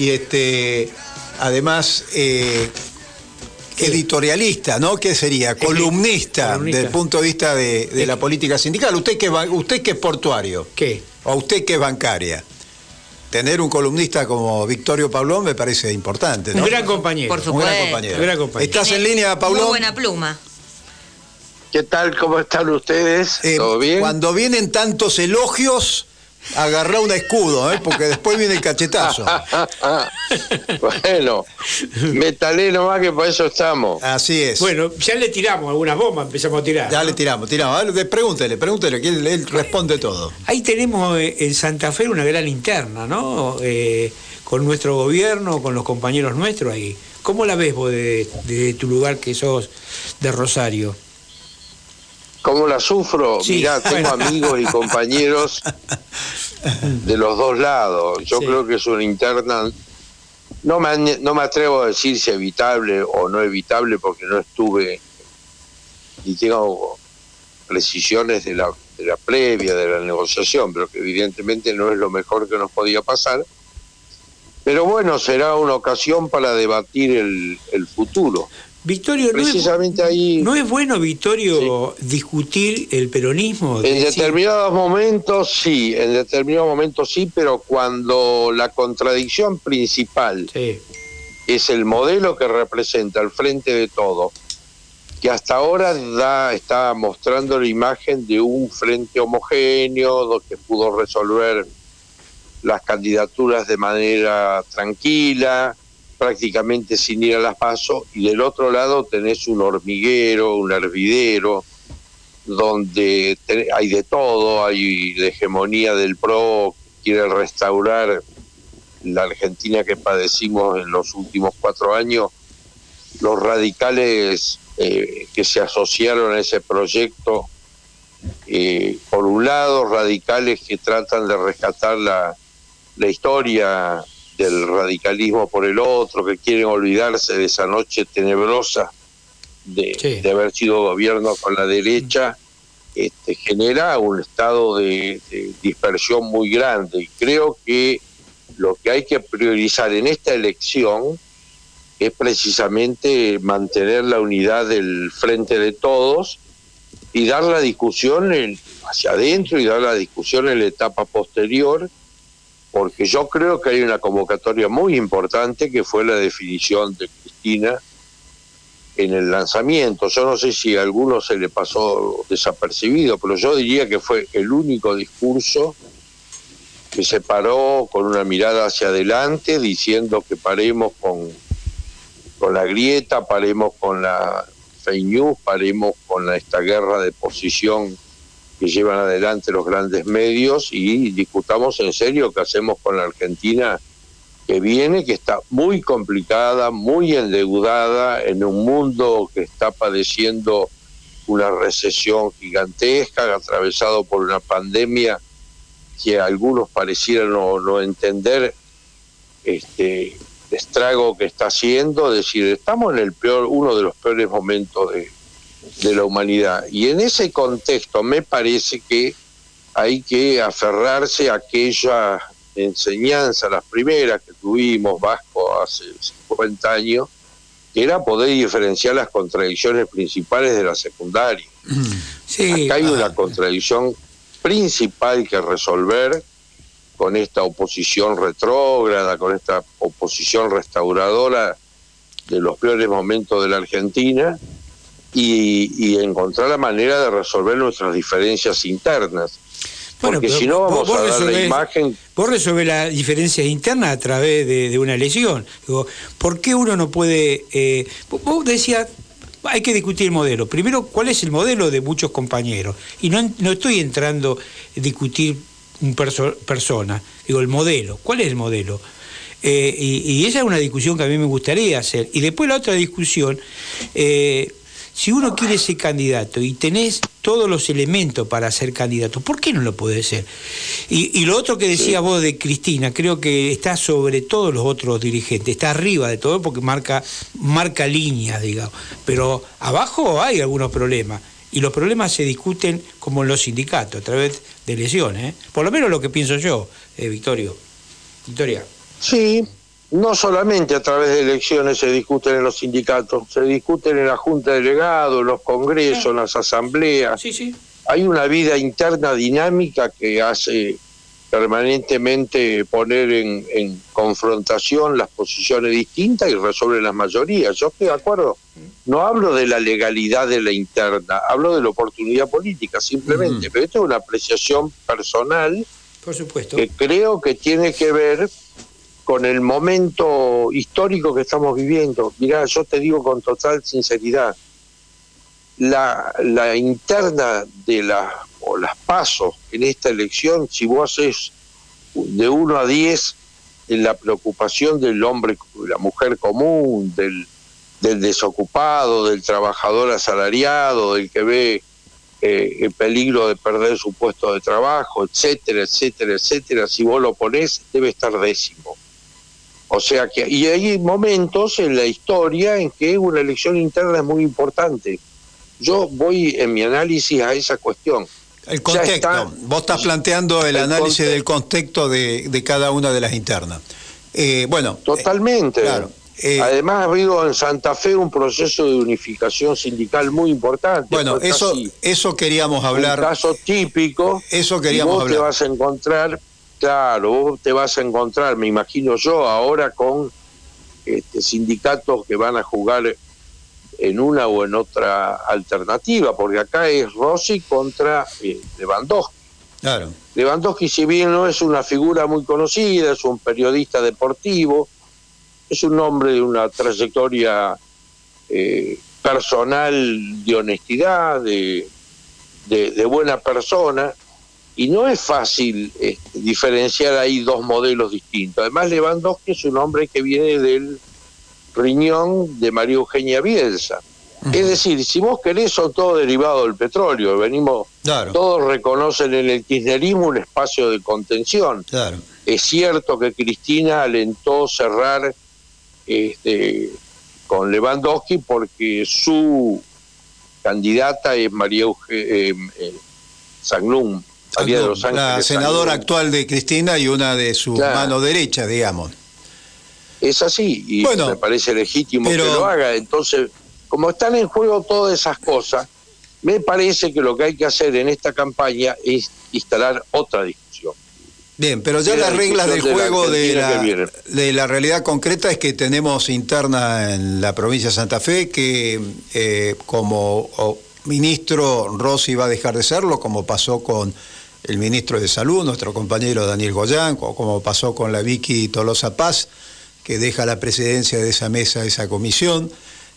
y este, además eh, editorialista, ¿no? ¿Qué sería? Columnista, columnista. desde el punto de vista de, de la política sindical. ¿Usted que, usted que es portuario? ¿Qué? ¿O usted que es bancaria? Tener un columnista como Victorio Pablón me parece importante, ¿no? Un gran compañero. Por Un supuesto. gran compañero. Un gran compañero. ¿Estás en línea, Pablón? Muy buena pluma. ¿Qué tal? ¿Cómo están ustedes? Eh, ¿Todo bien? Cuando vienen tantos elogios, agarrá un escudo, ¿eh? porque después viene el cachetazo. bueno, metalé nomás que por eso estamos. Así es. Bueno, ya le tiramos algunas bombas, empezamos a tirar. ya ¿no? le tiramos, tiramos. Ver, pregúntele, pregúntele, que él, él responde todo. Ahí tenemos eh, en Santa Fe una gran interna, ¿no? Eh, con nuestro gobierno, con los compañeros nuestros ahí. ¿Cómo la ves vos de, de tu lugar que sos de Rosario? ¿Cómo la sufro? Sí, Mirá, tengo amigos y compañeros de los dos lados. Yo Sí. creo que es una interna. No me, no me atrevo a decir si evitable o no evitable porque no estuve ni tengo precisiones de la, de la previa, de la negociación, pero que evidentemente no es lo mejor que nos podía pasar. Pero bueno, será una ocasión para debatir el, el futuro. Victorio, ¿no es, Precisamente ahí... no es bueno, Victorio, discutir el peronismo? En Decir- determinados momentos sí, en determinados momentos sí, pero cuando la contradicción principal Sí, es el modelo que representa al frente de todo, que hasta ahora da, está mostrando la imagen de un frente homogéneo, que pudo resolver las candidaturas de manera tranquila, prácticamente sin ir a las pasos, y del otro lado tenés un hormiguero, un hervidero, donde hay de todo, hay la hegemonía del PRO, quiere restaurar la Argentina que padecimos en los últimos cuatro años, los radicales eh, que se asociaron a ese proyecto, eh, por un lado, radicales que tratan de rescatar la, la historia del radicalismo por el otro, que quieren olvidarse de esa noche tenebrosa de, Sí. de haber sido gobierno con la derecha, este, genera un estado de, de dispersión muy grande. Y creo que lo que hay que priorizar en esta elección es precisamente mantener la unidad del frente de todos y dar la discusión en- hacia adentro y dar la discusión en la etapa posterior, porque yo creo que hay una convocatoria muy importante que fue la definición de Cristina en el lanzamiento. Yo no sé si a alguno se le pasó desapercibido, pero yo diría que fue el único discurso que se paró con una mirada hacia adelante, diciendo que paremos con, con la grieta, paremos con la fake news, paremos con esta guerra de posición que llevan adelante los grandes medios y discutamos en serio qué hacemos con la Argentina que viene, que está muy complicada, muy endeudada, en un mundo que está padeciendo una recesión gigantesca, atravesado por una pandemia que algunos parecieran no, no entender este estrago que está haciendo, es decir, estamos en el peor, uno de los peores momentos de, de la humanidad. Y en ese contexto me parece que hay que aferrarse a aquella enseñanza, las primeras que tuvimos Vasco hace 50 años, que era poder diferenciar las contradicciones principales de la secundaria. sí. Acá hay ah, una contradicción principal que resolver con esta oposición retrógrada, con esta oposición restauradora de los peores momentos de la Argentina y, y encontrar la manera de resolver nuestras diferencias internas. Porque si no vamos vos a dar la imagen Vos resolvés las diferencias internas a través de, de una elección. Digo, ¿por qué uno no puede...? eh, vos- vos decías, hay que discutir el modelo. Primero, ¿cuál es el modelo de muchos compañeros? Y no, no estoy entrando a discutir un perso- persona. Digo, el modelo. ¿Cuál es el modelo? Eh, y, y esa es una discusión que a mí me gustaría hacer. Y después la otra discusión, eh, si uno quiere ser candidato y tenés todos los elementos para ser candidato, ¿por qué no lo puede ser? Y, y lo otro que decía vos de Cristina, creo que está sobre todos los otros dirigentes, está arriba de todo porque marca, marca líneas, digamos. Pero abajo hay algunos problemas. Y los problemas se discuten como en los sindicatos, a través de elecciones. ¿eh? Por lo menos lo que pienso yo, eh, Victorio. Victoria. Sí, no solamente a través de elecciones se discuten en los sindicatos, se discuten en la Junta de Delegados, en los congresos, en las asambleas. Sí, sí. Hay una vida interna dinámica que hace permanentemente poner en, confrontación las posiciones distintas y resolver las mayorías. Yo estoy de acuerdo. No hablo de la legalidad de la interna, hablo de la oportunidad política simplemente. Pero esto es una apreciación personal Por supuesto. que creo que tiene que ver con el momento histórico que estamos viviendo. Mirá, yo te digo con total sinceridad, la, interna de la o las pasos en esta elección, si vos haces de 1 a 10 en la preocupación del hombre, la mujer común, del, del desocupado, del trabajador asalariado, del que ve eh, el peligro de perder su puesto de trabajo, etcétera, etcétera, etcétera, si vos lo ponés, debe estar décimo. O sea que, y hay momentos en la historia en que una elección interna es muy importante. Yo voy en mi análisis a esa cuestión. El contexto. Vos estás planteando el, análisis del contexto de, de, cada una de las internas. Eh, bueno. Totalmente. claro. Eh, Además ha habido en Santa Fe un proceso de unificación sindical muy importante. Bueno, eso eso queríamos hablar. Un caso típico. Eso queríamos y vos hablar. te vas a encontrar, claro, vos te vas a encontrar, me imagino yo, ahora con este, sindicatos que van a jugar en una o en otra alternativa, porque acá es Rossi contra eh, Lewandowski. Claro. Lewandowski, si bien no es una figura muy conocida, es un periodista deportivo, es un hombre de una trayectoria eh, personal de honestidad, de, de, de, buena persona, y no es fácil este, diferenciar ahí dos modelos distintos. Además, Lewandowski es un hombre que viene del riñón de María Eugenia Bielsa. Uh -huh. Es decir, si vos querés, son todos derivados del petróleo. Venimos, claro. todos reconocen en el kirchnerismo un espacio de contención. Claro. Es cierto que Cristina alentó cerrar este, con Lewandowski porque su candidata es María Eugenia eh, eh, Sagnum, María de los Ángeles. La senadora actual de Cristina y una de su Claro. mano derecha, digamos. Es así, y Bueno, me parece legítimo pero- que lo haga. Entonces, como están en juego todas esas cosas, me parece que lo que hay que hacer en esta campaña es instalar otra discusión. Bien, pero ya la las reglas del la juego de la, de la realidad concreta es que tenemos interna en la provincia de Santa Fe que eh, como ministro Rossi va a dejar de serlo, como pasó con el ministro de Salud, nuestro compañero Daniel Goyán, como pasó con la Vicky Tolosa Paz, que deja la presidencia de esa mesa, esa comisión.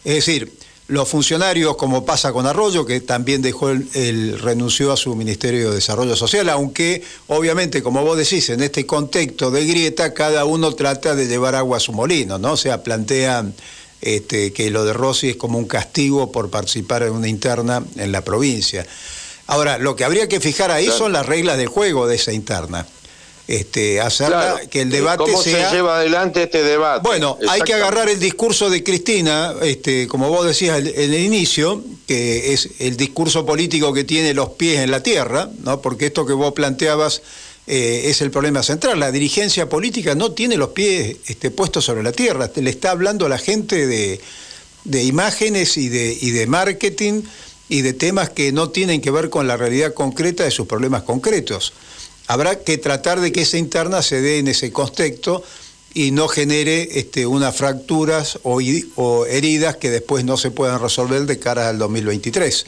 Es decir, los funcionarios, como pasa con Arroyo, que también dejó el, el- renunció a su Ministerio de Desarrollo Social, aunque obviamente, como vos decís, en este contexto de grieta, cada uno trata de llevar agua a su molino, ¿no? O sea, plantean este, que lo de Rossi es como un castigo por participar en una interna en la provincia. Ahora, lo que habría que fijar ahí Claro. son las reglas del juego de esa interna. Este, hacerla Claro. que el debate ¿Cómo sea. se lleva adelante este debate? Bueno, hay que agarrar el discurso de Cristina, este, como vos decías en el inicio, que es el discurso político que tiene los pies en la tierra, ¿no? porque esto que vos planteabas eh, es el problema central. La dirigencia política no tiene los pies este, puestos sobre la tierra, le está hablando a la gente de, de imágenes y de, y de marketing y de temas que no tienen que ver con la realidad concreta de sus problemas concretos. Habrá que tratar de que esa interna se dé en ese contexto y no genere este, unas fracturas o, o heridas que después no se puedan resolver de cara al 2023.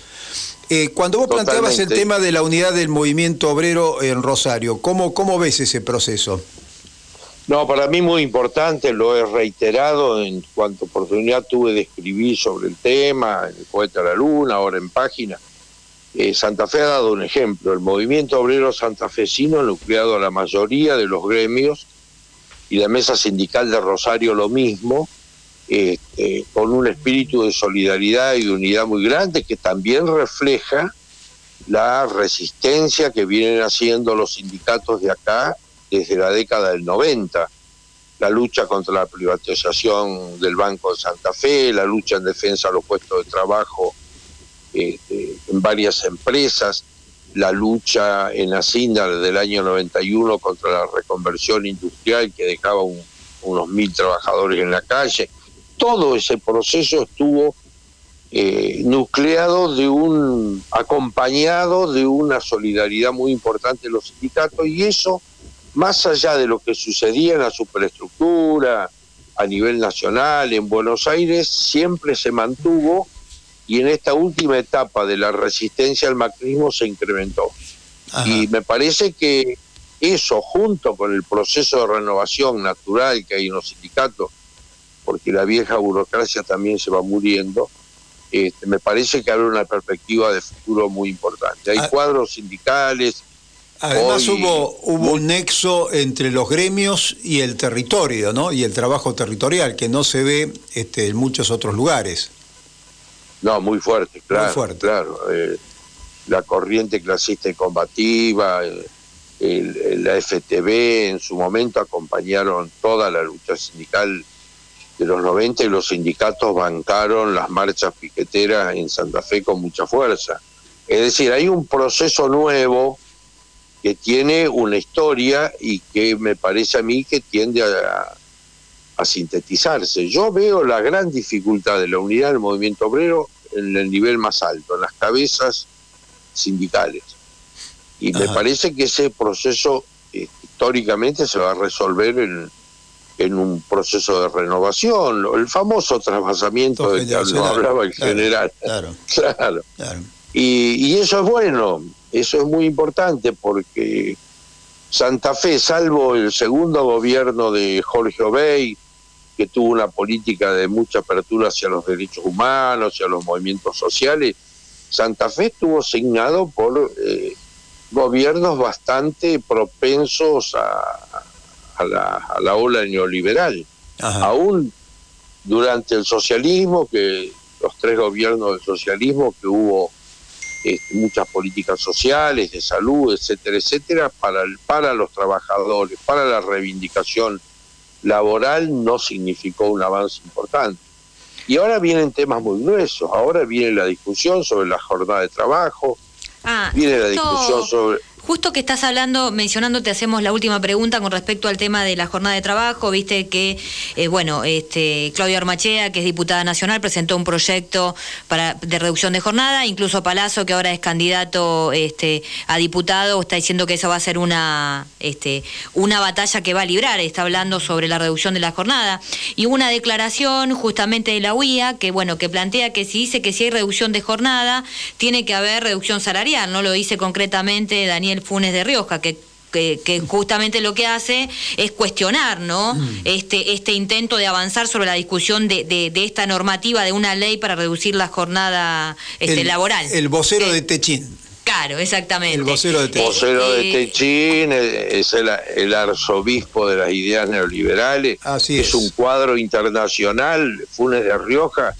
Eh, cuando vos planteabas el tema de la unidad del movimiento obrero en Rosario, ¿cómo, cómo ves ese proceso? No, para mí muy importante, lo he reiterado en cuanto oportunidad tuve de escribir sobre el tema, en el Poeta de la Luna, ahora en página. Eh, Santa Fe ha dado un ejemplo, el movimiento obrero santafesino ha nucleado a la mayoría de los gremios y la mesa sindical de Rosario lo mismo, este, con un espíritu de solidaridad y de unidad muy grande que también refleja la resistencia que vienen haciendo los sindicatos de acá desde la década del 90. La lucha contra la privatización del Banco de Santa Fe, la lucha en defensa de los puestos de trabajo este, en varias empresas, la lucha en Hacienda del año 91 contra la reconversión industrial que dejaba un unos mil trabajadores en la calle. Todo ese proceso estuvo eh, nucleado de un, acompañado de una solidaridad muy importante de los sindicatos y eso, más allá de lo que sucedía en la superestructura, a nivel nacional, en Buenos Aires, siempre se mantuvo y en esta última etapa de la resistencia al macrismo se incrementó. Y me parece que eso, junto con el proceso de renovación natural que hay en los sindicatos, porque la vieja burocracia también se va muriendo, este, me parece que abre una perspectiva de futuro muy importante. Hay ah. cuadros sindicales. Además hubo, hubo un nexo entre los gremios y el territorio, ¿no? Y el trabajo territorial, que no se ve este, en muchos otros lugares. No, muy fuerte, claro. Muy fuerte. Claro. Eh, la corriente clasista y combativa, la FTB en su momento acompañaron toda la lucha sindical de los 90 y los sindicatos bancaron las marchas piqueteras en Santa Fe con mucha fuerza. Es decir, hay un proceso nuevo que tiene una historia y que me parece a mí que tiende a, a sintetizarse. Yo veo la gran dificultad de la unidad del movimiento obrero en el nivel más alto, en las cabezas sindicales. Y me parece que ese proceso eh, históricamente se va a resolver en, en un proceso de renovación, el famoso trasvasamiento del que hablaba el general. Claro, claro. Y, y, eso es bueno, eso es muy importante porque Santa Fe, salvo el segundo gobierno de Jorge Obey, que tuvo una política de mucha apertura hacia los derechos humanos, hacia los movimientos sociales, Santa Fe estuvo asignado por eh, gobiernos bastante propensos a, a, la, a la, ola neoliberal. Aún durante el socialismo, que los tres gobiernos del socialismo, que hubo este, muchas políticas sociales, de salud, etcétera, etcétera, para, para los trabajadores, para la reivindicación laboral no significó un avance importante. Y ahora vienen temas muy gruesos, ahora viene la discusión sobre la jornada de trabajo, ah, viene la discusión sobre Justo que estás hablando, mencionando, te hacemos la última pregunta con respecto al tema de la jornada de trabajo. Viste que, eh, bueno, este, Claudia Armachea, que es diputada nacional, presentó un proyecto para, de reducción de jornada. Incluso Palazzo, que ahora es candidato este, a diputado, está diciendo que eso va a ser una, este, una batalla que va a librar. Está hablando sobre la reducción de la jornada. Y una declaración justamente de la UIA que, bueno, que plantea que si dice que si hay reducción de jornada, tiene que haber reducción salarial. No lo dice concretamente Daniel Funes de Rioja, que que, justamente lo que hace es cuestionar ¿no? Mm. este, este intento de avanzar sobre la discusión de, de, esta normativa de una ley para reducir la jornada este, laboral. El vocero de Techín. Claro, exactamente. El vocero de Techín. vocero de Techín es el, arzobispo de las ideas neoliberales. Así es. es un cuadro internacional, Funes de Rioja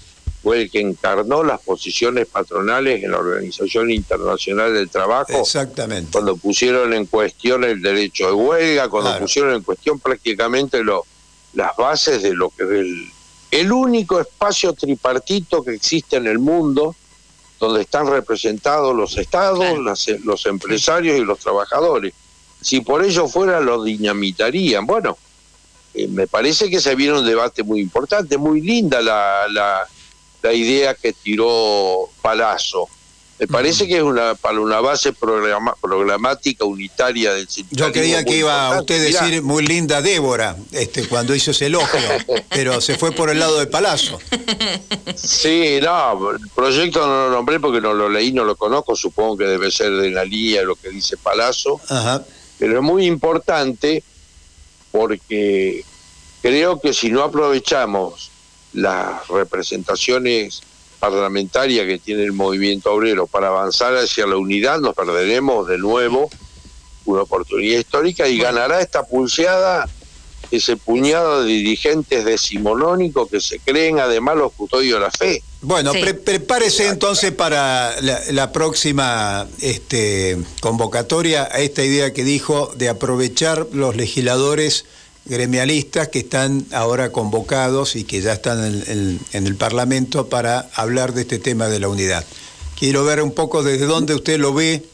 fue el que encarnó las posiciones patronales en la Organización Internacional del Trabajo. Exactamente. Cuando pusieron en cuestión el derecho de huelga, cuando pusieron en cuestión prácticamente lo, las bases de lo que es el, el único espacio tripartito que existe en el mundo donde están representados los estados, los empresarios y los trabajadores. Si por ello fuera, lo dinamitarían. Bueno, eh, me parece que se viene un debate muy importante, muy linda la, la, la idea que tiró Palazzo. Me parece que es una para una base programática unitaria del Yo creía que iba a usted decir muy linda Débora este, cuando hizo ese elogio, pero se fue por el lado de Palazzo. Sí, no, el proyecto no lo nombré porque no lo leí, no lo conozco, supongo que debe ser de la línea lo que dice Palazzo, pero es muy importante porque creo que si no aprovechamos las representaciones parlamentarias que tiene el movimiento obrero. Para avanzar hacia la unidad, nos perderemos de nuevo una oportunidad histórica y ganará esta pulseada ese puñado de dirigentes decimonónicos que se creen además los custodios de la fe. Bueno, prepárese entonces para la, la, próxima este, convocatoria a esta idea que dijo de aprovechar los legisladores gremialistas que están ahora convocados y que ya están en, el Parlamento para hablar de este tema de la unidad. Quiero ver un poco desde dónde usted lo ve,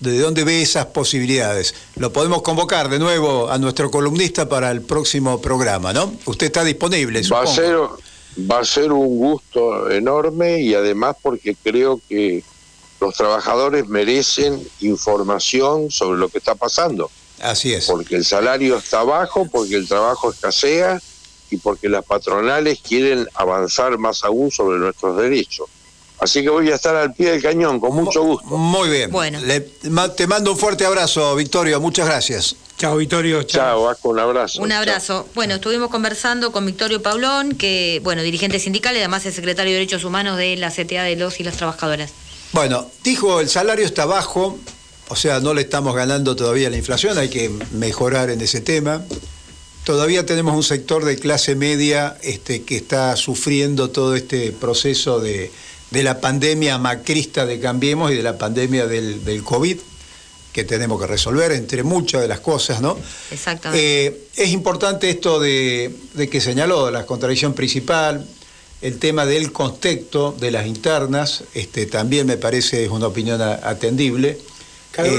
de dónde ve esas posibilidades. Lo podemos convocar de nuevo a nuestro columnista para el próximo programa, ¿no? Usted está disponible. Va a ser, va a ser un gusto enorme y además porque creo que los trabajadores merecen información sobre lo que está pasando. Así es. Porque el salario está bajo, porque el trabajo escasea y porque las patronales quieren avanzar más aún sobre nuestros derechos. Así que voy a estar al pie del cañón, con mucho gusto. Muy bien. Bueno. te mando un fuerte abrazo, Victorio. Muchas gracias. Chao, Victorio. Chao, un abrazo. Un abrazo. Bueno, estuvimos conversando con Victorio Paulón, que, bueno, dirigente sindical y además es secretario de Derechos Humanos de la CTA de los y las trabajadoras. Bueno, dijo, el salario está bajo, o sea, no le estamos ganando todavía la inflación, hay que mejorar en ese tema. Todavía tenemos un sector de clase media este, que está sufriendo todo este proceso de de la pandemia macrista de Cambiemos y de la pandemia del, del COVID que tenemos que resolver, entre muchas de las cosas, ¿no? Exactamente. Eh, es importante esto de, que señaló, la contradicción principal, el tema del contexto de las internas, este, también me parece es una opinión atendible. Cada eh,